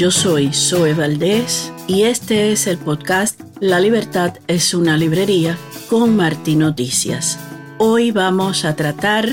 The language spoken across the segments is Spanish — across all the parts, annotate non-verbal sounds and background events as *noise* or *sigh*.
Yo soy Zoe Valdés y este es el podcast La Libertad es una librería con Martín Noticias. Hoy vamos a tratar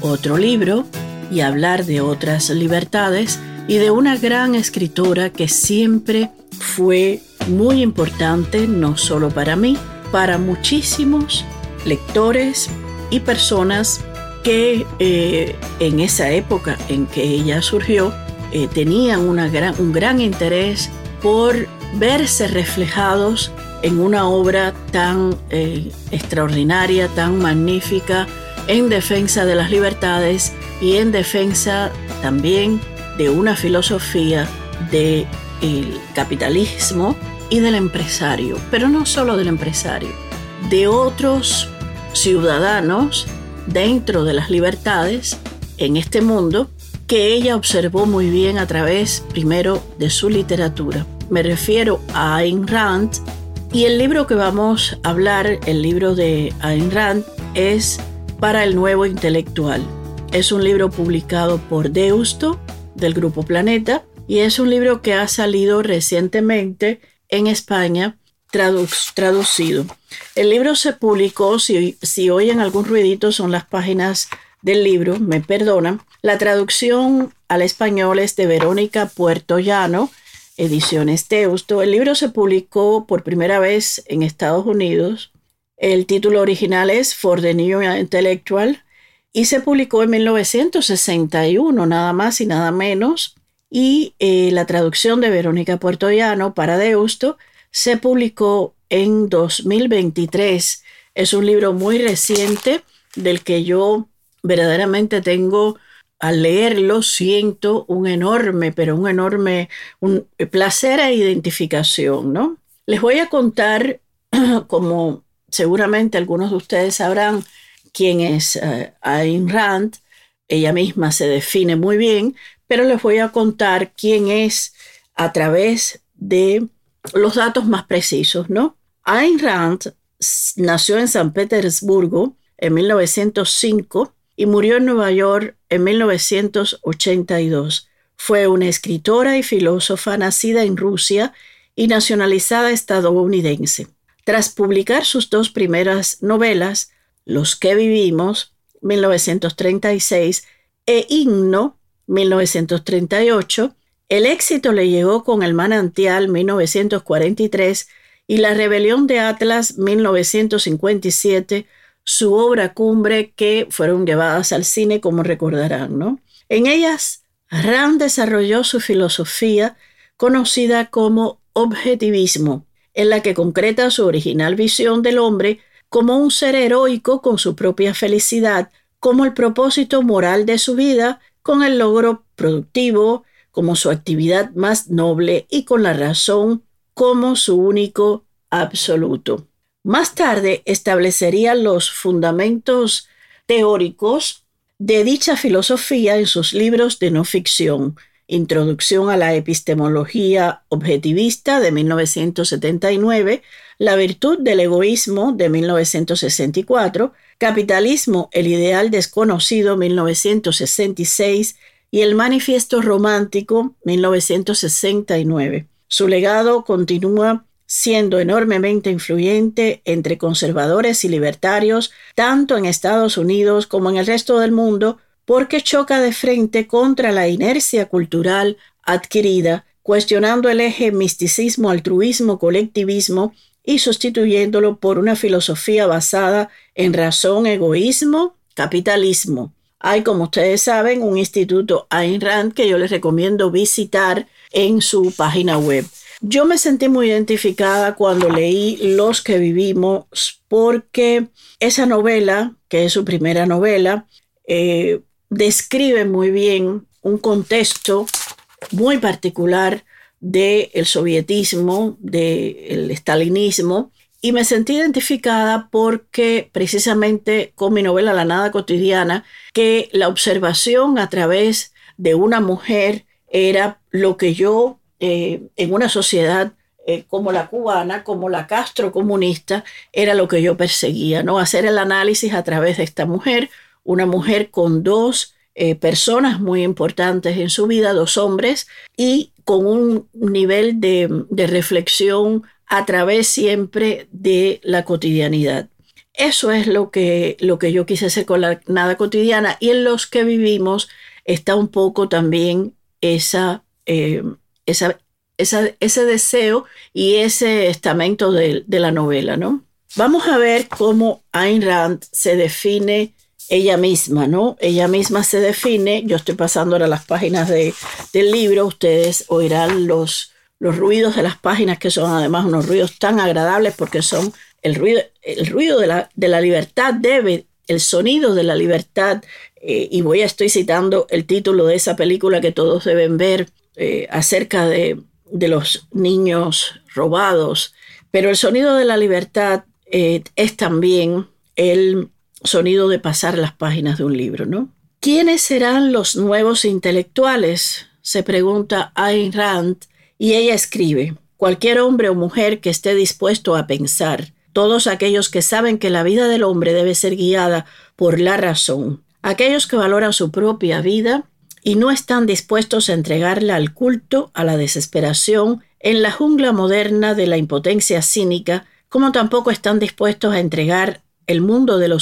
otro libro y hablar de otras libertades y de una gran escritora que siempre fue muy importante, no solo para mí, para muchísimos lectores y personas que eh, en esa época en que ella surgió eh, tenían gran, un gran interés por verse reflejados en una obra tan eh, extraordinaria, tan magnífica, en defensa de las libertades y en defensa también de una filosofía del capitalismo y del empresario, pero no solo del empresario, de otros ciudadanos dentro de las libertades en este mundo que ella observó muy bien a través primero de su literatura. Me refiero a Ayn Rand y el libro que vamos a hablar, el libro de Ayn Rand, es Para el Nuevo Intelectual. Es un libro publicado por Deusto del Grupo Planeta y es un libro que ha salido recientemente en España traducido. El libro se publicó, si, si oyen algún ruidito son las páginas del libro, me perdonan. La traducción al español es de Verónica Puerto Llano, Ediciones Teusto. El libro se publicó por primera vez en Estados Unidos. El título original es For the New Intellectual y se publicó en 1961, nada más y nada menos. Y eh, la traducción de Verónica Puerto Llano para Deusto se publicó en 2023. Es un libro muy reciente del que yo verdaderamente tengo, al leerlo, siento un enorme, pero un enorme placer e identificación, ¿no? Les voy a contar, *clears throat* como seguramente algunos de ustedes sabrán, quién es uh, Ayn Rand. Ella misma se define muy bien, pero les voy a contar quién es a través de los datos más precisos, ¿no? Ayn Rand nació en San Petersburgo en 1905 y murió en Nueva York en 1982. Fue una escritora y filósofa nacida en Rusia y nacionalizada estadounidense. Tras publicar sus dos primeras novelas, Los que vivimos, 1936, e Himno, 1938, el éxito le llegó con El manantial 1943 y La rebelión de Atlas 1957, su obra cumbre que fueron llevadas al cine como recordarán, ¿no? En ellas, Rand desarrolló su filosofía conocida como objetivismo, en la que concreta su original visión del hombre como un ser heroico con su propia felicidad, como el propósito moral de su vida, con el logro productivo, como su actividad más noble y con la razón como su único absoluto. Más tarde establecería los fundamentos teóricos de dicha filosofía en sus libros de no ficción, Introducción a la Epistemología Objetivista de 1979, La Virtud del Egoísmo de 1964, Capitalismo, el Ideal Desconocido 1966 y el Manifiesto Romántico 1969. Su legado continúa siendo enormemente influyente entre conservadores y libertarios, tanto en Estados Unidos como en el resto del mundo, porque choca de frente contra la inercia cultural adquirida, cuestionando el eje misticismo, altruismo, colectivismo y sustituyéndolo por una filosofía basada en razón, egoísmo, capitalismo. Hay, como ustedes saben, un instituto Ayn Rand que yo les recomiendo visitar en su página web. Yo me sentí muy identificada cuando leí Los que vivimos porque esa novela, que es su primera novela, eh, describe muy bien un contexto muy particular del sovietismo, del stalinismo, y me sentí identificada porque precisamente con mi novela La Nada Cotidiana, que la observación a través de una mujer era lo que yo eh, en una sociedad eh, como la cubana, como la Castro comunista, era lo que yo perseguía, ¿no? Hacer el análisis a través de esta mujer, una mujer con dos eh, personas muy importantes en su vida, dos hombres, y con un nivel de, reflexión a través siempre de la cotidianidad. Eso es lo que, lo que yo quise hacer con la nada cotidiana y en los que vivimos está un poco también esa, eh, ese deseo y ese estamento de, la novela, ¿no? Vamos a ver cómo Ayn Rand se define ella misma, ¿no? Ella misma se define, yo estoy pasando ahora las páginas de, del libro, ustedes oirán los, ruidos de las páginas, que son además unos ruidos tan agradables porque son el ruido, el ruido de, la, de la libertad debe, el sonido de la libertad, eh, y voy a estoy citando el título de esa película que todos deben ver eh, acerca de, los niños robados, pero el sonido de la libertad eh, es también el sonido de pasar las páginas de un libro, ¿no? ¿Quiénes serán los nuevos intelectuales? se pregunta Ayn Rand y ella escribe, cualquier hombre o mujer que esté dispuesto a pensar, todos aquellos que saben que la vida del hombre debe ser guiada por la razón, aquellos que valoran su propia vida y no están dispuestos a entregarla al culto, a la desesperación, en la jungla moderna de la impotencia cínica, como tampoco están dispuestos a entregar el mundo del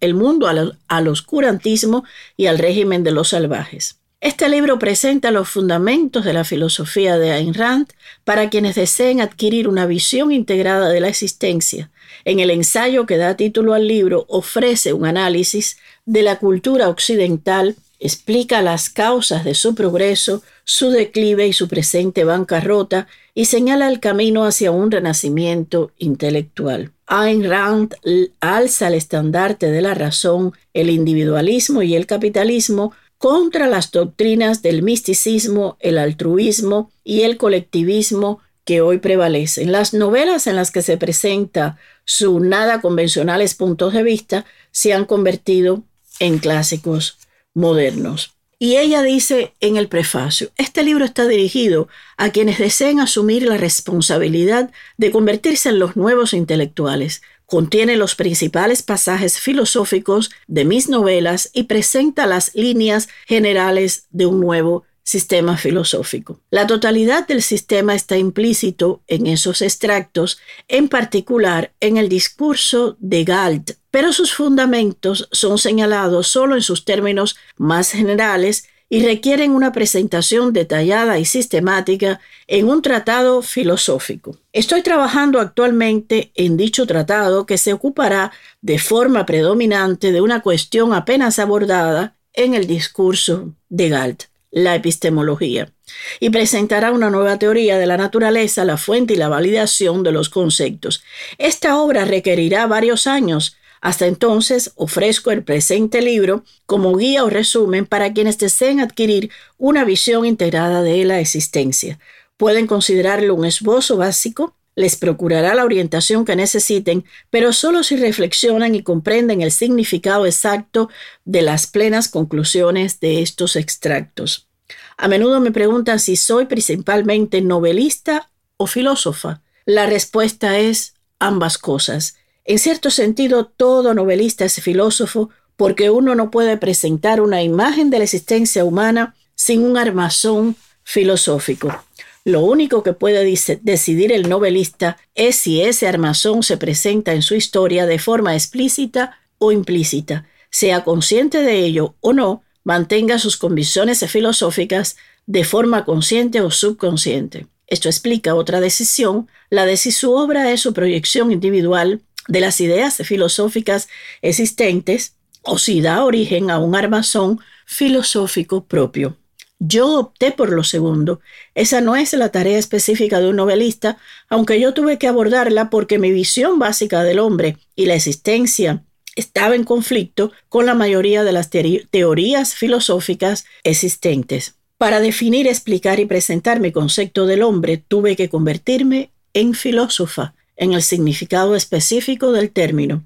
el mundo al, oscurantismo y al régimen de los salvajes. Este libro presenta los fundamentos de la filosofía de Ayn Rand para quienes deseen adquirir una visión integrada de la existencia. En el ensayo que da título al libro ofrece un análisis de la cultura occidental, explica las causas de su progreso, su declive y su presente bancarrota y señala el camino hacia un renacimiento intelectual. Ayn Rand alza el estandarte de la razón, el individualismo y el capitalismo contra las doctrinas del misticismo, el altruismo y el colectivismo que hoy prevalecen. Las novelas en las que se presenta sus nada convencionales puntos de vista se han convertido en clásicos modernos. Y ella dice en el prefacio, este libro está dirigido a quienes deseen asumir la responsabilidad de convertirse en los nuevos intelectuales. Contiene los principales pasajes filosóficos de mis novelas y presenta las líneas generales de un nuevo sistema filosófico. La totalidad del sistema está implícito en esos extractos, en particular en el discurso de Galt, pero sus fundamentos son señalados solo en sus términos más generales y requieren una presentación detallada y sistemática en un tratado filosófico. Estoy trabajando actualmente en dicho tratado que se ocupará de forma predominante de una cuestión apenas abordada en el discurso de Galt la epistemología, y presentará una nueva teoría de la naturaleza, la fuente y la validación de los conceptos. Esta obra requerirá varios años. Hasta entonces ofrezco el presente libro como guía o resumen para quienes deseen adquirir una visión integrada de la existencia. Pueden considerarlo un esbozo básico les procurará la orientación que necesiten, pero solo si reflexionan y comprenden el significado exacto de las plenas conclusiones de estos extractos. A menudo me preguntan si soy principalmente novelista o filósofa. La respuesta es ambas cosas. En cierto sentido, todo novelista es filósofo porque uno no puede presentar una imagen de la existencia humana sin un armazón filosófico. Lo único que puede decidir el novelista es si ese armazón se presenta en su historia de forma explícita o implícita. Sea consciente de ello o no, mantenga sus convicciones filosóficas de forma consciente o subconsciente. Esto explica otra decisión, la de si su obra es su proyección individual de las ideas filosóficas existentes o si da origen a un armazón filosófico propio. Yo opté por lo segundo. Esa no es la tarea específica de un novelista, aunque yo tuve que abordarla porque mi visión básica del hombre y la existencia estaba en conflicto con la mayoría de las teorías filosóficas existentes. Para definir, explicar y presentar mi concepto del hombre, tuve que convertirme en filósofa, en el significado específico del término.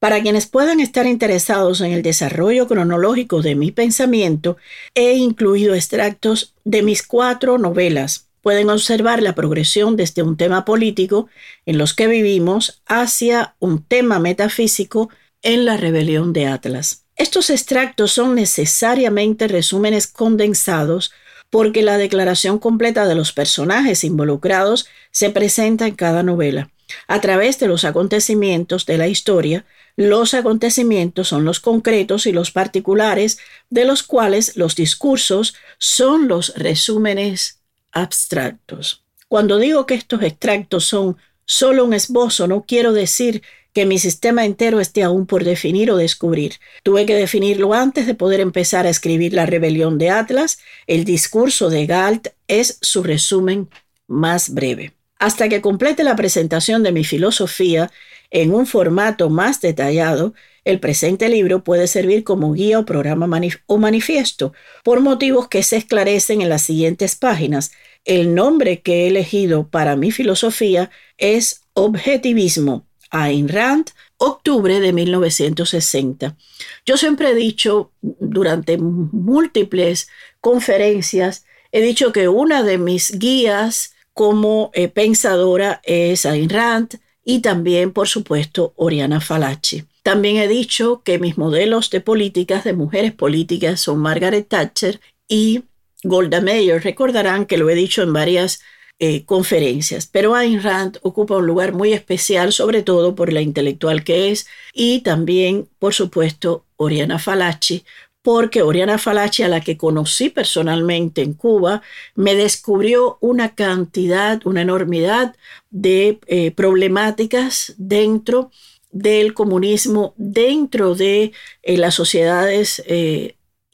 Para quienes puedan estar interesados en el desarrollo cronológico de mi pensamiento, he incluido extractos de mis cuatro novelas. Pueden observar la progresión desde un tema político en los que vivimos hacia un tema metafísico en la rebelión de Atlas. Estos extractos son necesariamente resúmenes condensados porque la declaración completa de los personajes involucrados se presenta en cada novela. A través de los acontecimientos de la historia, los acontecimientos son los concretos y los particulares, de los cuales los discursos son los resúmenes abstractos. Cuando digo que estos extractos son solo un esbozo, no quiero decir que mi sistema entero esté aún por definir o descubrir. Tuve que definirlo antes de poder empezar a escribir La rebelión de Atlas. El discurso de Galt es su resumen más breve. Hasta que complete la presentación de mi filosofía en un formato más detallado, el presente libro puede servir como guía o programa o manifiesto, por motivos que se esclarecen en las siguientes páginas. El nombre que he elegido para mi filosofía es Objetivismo, Ayn Rand, octubre de 1960. Yo siempre he dicho durante múltiples conferencias, he dicho que una de mis guías como eh, pensadora es Ayn Rand y también, por supuesto, Oriana Falaci. También he dicho que mis modelos de políticas, de mujeres políticas, son Margaret Thatcher y Golda Meir. Recordarán que lo he dicho en varias eh, conferencias. Pero Ayn Rand ocupa un lugar muy especial, sobre todo por la intelectual que es, y también, por supuesto, Oriana Falaci, porque Oriana Falaci, a la que conocí personalmente en Cuba, me descubrió una cantidad, una enormidad de eh, problemáticas dentro del comunismo, dentro de eh, las sociedades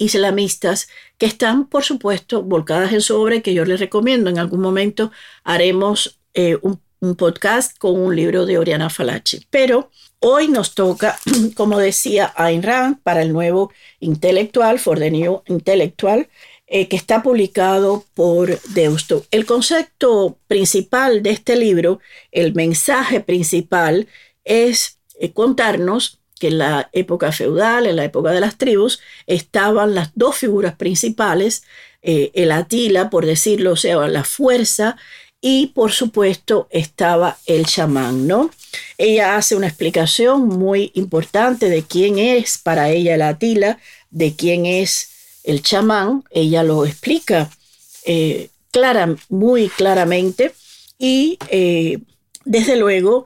islamistas que están, por supuesto, volcadas en y que yo les recomiendo. En algún momento haremos eh, un, podcast con un libro de Oriana Falaci. Pero hoy nos toca, *clears throat* como decía Ayn Rand, para el nuevo intelectual, For the New Intellectual, eh, que está publicado por Deusto. El concepto principal de este libro, el mensaje principal, es eh, contarnos que en la época feudal, en la época de las tribus, estaban las dos figuras principales, eh, el Atila, por decirlo, o sea, la fuerza, y por supuesto estaba el chamán, ¿no? Ella hace una explicación muy importante de quién es para ella el Atila, de quién es el chamán, ella lo explica eh, clara, muy claramente, y eh, desde luego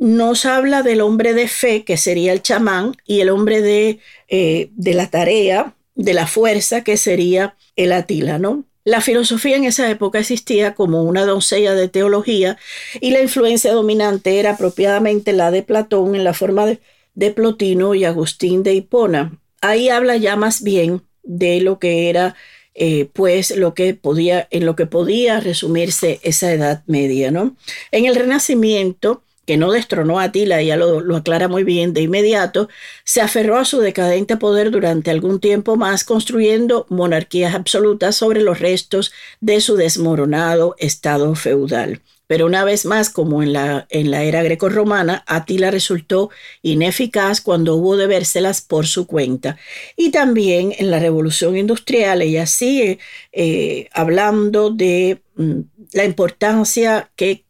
nos habla del hombre de fe, que sería el chamán, y el hombre de, eh, de la tarea, de la fuerza, que sería el Atila, ¿no? La filosofía en esa época existía como una doncella de teología y la influencia dominante era apropiadamente la de Platón en la forma de, Plotino y Agustín de Hipona. Ahí habla ya más bien de lo que era eh, pues lo que podía, en lo que podía resumirse esa Edad Media, ¿no? En el Renacimiento, que no destronó a Atila, ya lo, lo, aclara muy bien de inmediato, se aferró a su decadente poder durante algún tiempo más, construyendo monarquías absolutas sobre los restos de su desmoronado estado feudal. Pero una vez más, como en la, en la era grecorromana, Atila resultó ineficaz cuando hubo de vérselas por su cuenta. Y también en la revolución industrial, ella sigue eh, hablando de mm, la importancia que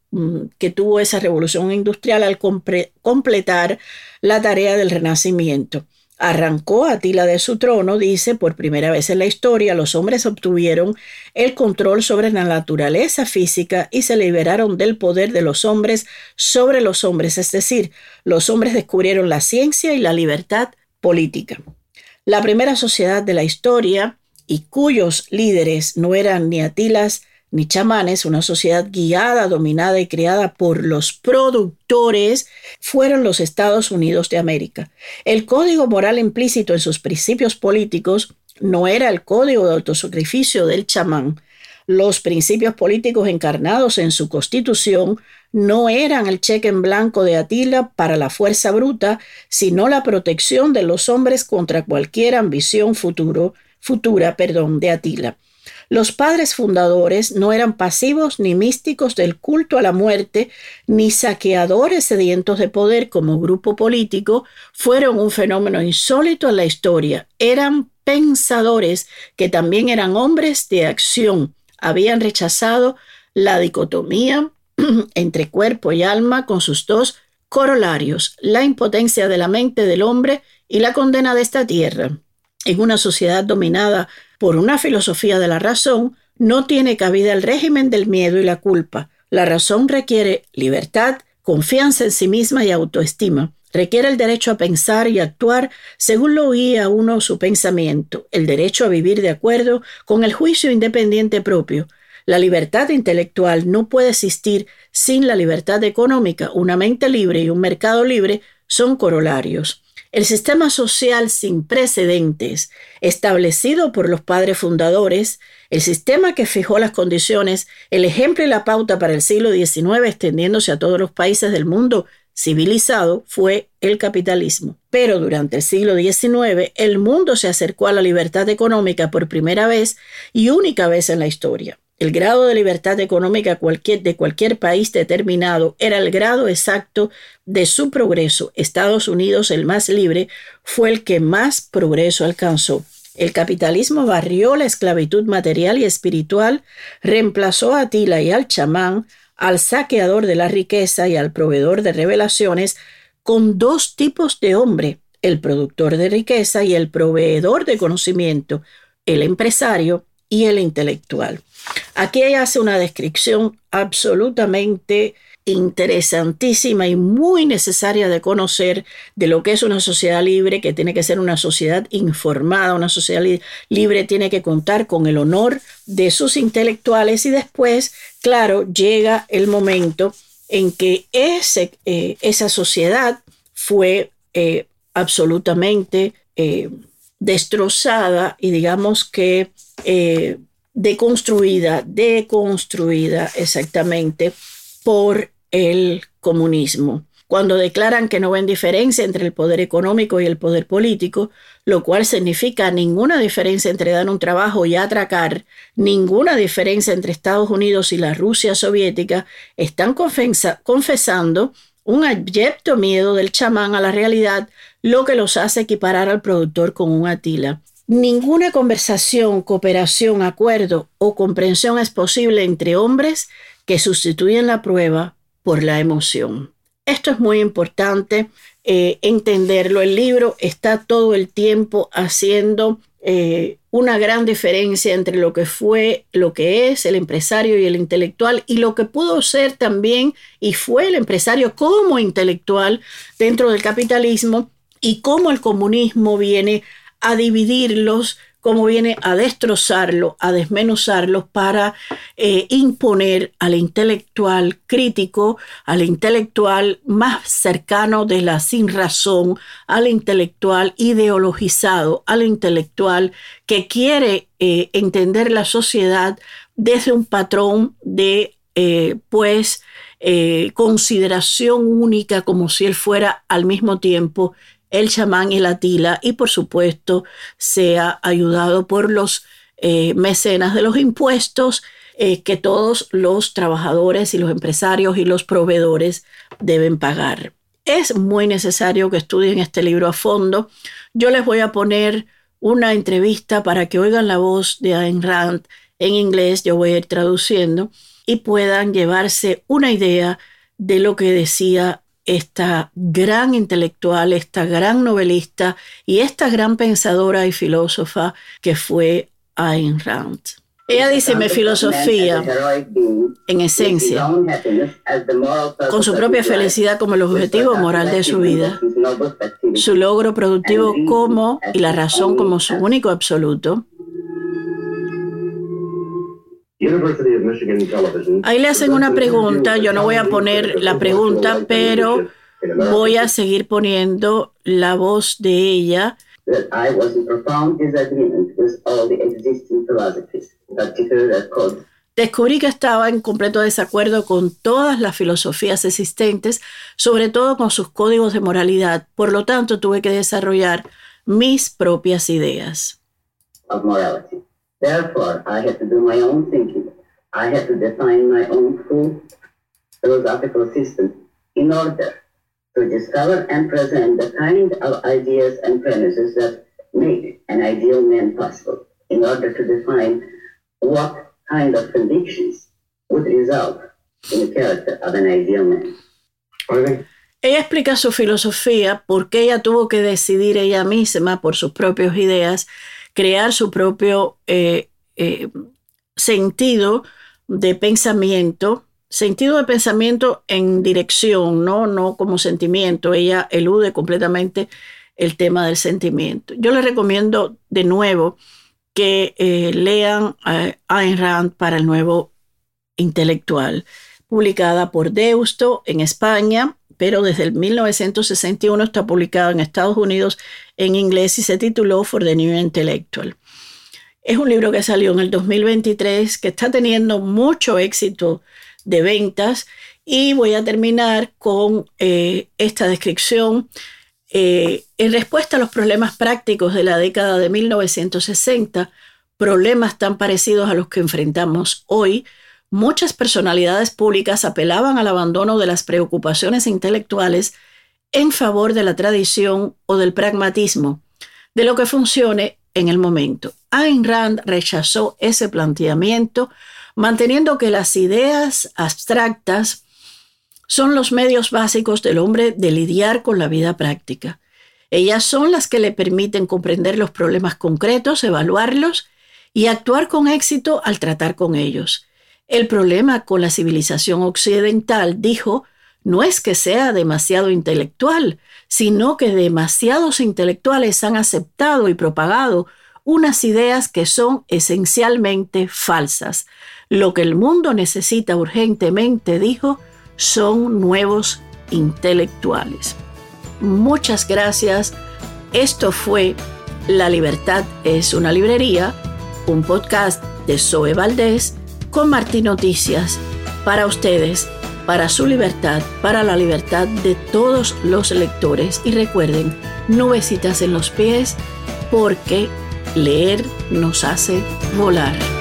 que tuvo esa revolución industrial al completar la tarea del renacimiento. Arrancó Atila de su trono, dice, por primera vez en la historia, los hombres obtuvieron el control sobre la naturaleza física y se liberaron del poder de los hombres sobre los hombres, es decir, los hombres descubrieron la ciencia y la libertad política. La primera sociedad de la historia, y cuyos líderes no eran ni Atilas ni chamanes, una sociedad guiada, dominada y creada por los productores, fueron los Estados Unidos de América. El código moral implícito en sus principios políticos no era el código de autosacrificio del chamán. Los principios políticos encarnados en su constitución no eran el cheque en blanco de Atila para la fuerza bruta, sino la protección de los hombres contra cualquier ambición futura perdón, de Atila. Los padres fundadores no eran pasivos ni místicos del culto a la muerte, ni saqueadores sedientos de poder como grupo político, fueron un fenómeno insólito en la historia. Eran pensadores que también eran hombres de acción. Habían rechazado la dicotomía *clears throat* entre cuerpo y alma con sus dos corolarios, la impotencia de la mente del hombre y la condena de esta tierra. En una sociedad dominada por una filosofía de la razón, no tiene cabida el régimen del miedo y la culpa. La razón requiere libertad, confianza en sí misma y autoestima. Requiere el derecho a pensar y actuar según lo oía uno su pensamiento, el derecho a vivir de acuerdo con el juicio independiente propio. La libertad intelectual no puede existir sin la libertad económica. Una mente libre y un mercado libre son corolarios. El sistema social sin precedentes, establecido por los padres fundadores, el sistema que fijó las condiciones, el ejemplo y la pauta para el siglo XIX extendiéndose a todos los países del mundo civilizado, fue el capitalismo. Pero durante el siglo XIX el mundo se acercó a la libertad económica por primera vez y única vez en la historia. El grado de libertad económica de cualquier país determinado era el grado exacto de su progreso. Estados Unidos, el más libre, fue el que más progreso alcanzó. El capitalismo barrió la esclavitud material y espiritual, reemplazó a Tila y al chamán, al saqueador de la riqueza y al proveedor de revelaciones, con dos tipos de hombre, el productor de riqueza y el proveedor de conocimiento, el empresario y el intelectual. Aquí ella hace una descripción absolutamente interesantísima y muy necesaria de conocer de lo que es una sociedad libre, que tiene que ser una sociedad informada, una sociedad libre tiene que contar con el honor de sus intelectuales y después, claro, llega el momento en que ese, eh, esa sociedad fue eh, absolutamente eh, destrozada y digamos que deconstruida, deconstruida exactamente por el comunismo. Cuando declaran que no ven diferencia entre el poder económico y el poder político, lo cual significa ninguna diferencia entre dar un trabajo y atracar, ninguna diferencia entre Estados Unidos y la Rusia soviética, están confesando un abyecto miedo del chamán a la realidad, lo que los hace equiparar al productor con un Atila. Ninguna conversación, cooperación, acuerdo o comprensión es posible entre hombres que sustituyen la prueba por la emoción. Esto es muy importante eh, entenderlo. El libro está todo el tiempo haciendo eh, una gran diferencia entre lo que fue, lo que es el empresario y el intelectual y lo que pudo ser también y fue el empresario como intelectual dentro del capitalismo y cómo el comunismo viene a dividirlos, como viene a destrozarlo, a desmenuzarlos para eh, imponer al intelectual crítico, al intelectual más cercano de la sin razón, al intelectual ideologizado, al intelectual que quiere eh, entender la sociedad desde un patrón de, eh, pues, consideración única, como si él fuera al mismo tiempo el chamán y la tila y por supuesto sea ayudado por los eh, mecenas de los impuestos eh, que todos los trabajadores y los empresarios y los proveedores deben pagar. Es muy necesario que estudien este libro a fondo. Yo les voy a poner una entrevista para que oigan la voz de Ayn Rand en inglés, yo voy a ir traduciendo, y puedan llevarse una idea de lo que decía esta gran intelectual, esta gran novelista y esta gran pensadora y filósofa que fue Ayn Rand. Ella dice, mi filosofía, en esencia, con su propia felicidad como el objetivo moral de su vida, su logro productivo como y la razón como su único absoluto, Ahí le hacen una pregunta, yo no voy a poner la pregunta, pero voy a seguir poniendo la voz de ella. Descubrí que estaba en completo desacuerdo con todas las filosofías existentes, sobre todo con sus códigos de moralidad. Por lo tanto, tuve que desarrollar mis propias ideas. Therefore, I had to do my own thinking. I had to define my own full philosophical system in order to discover and present the kind of ideas and premises that make an ideal man possible, in order to define what kind of convictions would result in the character of an ideal man. Okay. Ella explica su filosofía, porque ella tuvo que decidir ella misma por sus propias ideas, crear su propio eh, eh, sentido de pensamiento, sentido de pensamiento en dirección, ¿no? no como sentimiento. Ella elude completamente el tema del sentimiento. Yo les recomiendo de nuevo que eh, lean Ayn Rand para el nuevo intelectual, publicada por Deusto en España, pero desde el 1961 está publicado en Estados Unidos en inglés y se tituló For the New Intellectual. Es un libro que salió en el 2023, que está teniendo mucho éxito de ventas y voy a terminar con eh, esta descripción eh, en respuesta a los problemas prácticos de la década de 1960, problemas tan parecidos a los que enfrentamos hoy, muchas personalidades públicas apelaban al abandono de las preocupaciones intelectuales en favor de la tradición o del pragmatismo, de lo que funcione en el momento. Ayn Rand rechazó ese planteamiento, manteniendo que las ideas abstractas son los medios básicos del hombre de lidiar con la vida práctica. Ellas son las que le permiten comprender los problemas concretos, evaluarlos y actuar con éxito al tratar con ellos. El problema con la civilización occidental, dijo, no es que sea demasiado intelectual, sino que demasiados intelectuales han aceptado y propagado unas ideas que son esencialmente falsas. Lo que el mundo necesita urgentemente, dijo, son nuevos intelectuales. Muchas gracias. Esto fue La Libertad es una librería, un podcast de Zoe Valdés con Martín Noticias para ustedes, para su libertad, para la libertad de todos los lectores. Y recuerden, nubecitas en los pies, porque leer nos hace volar.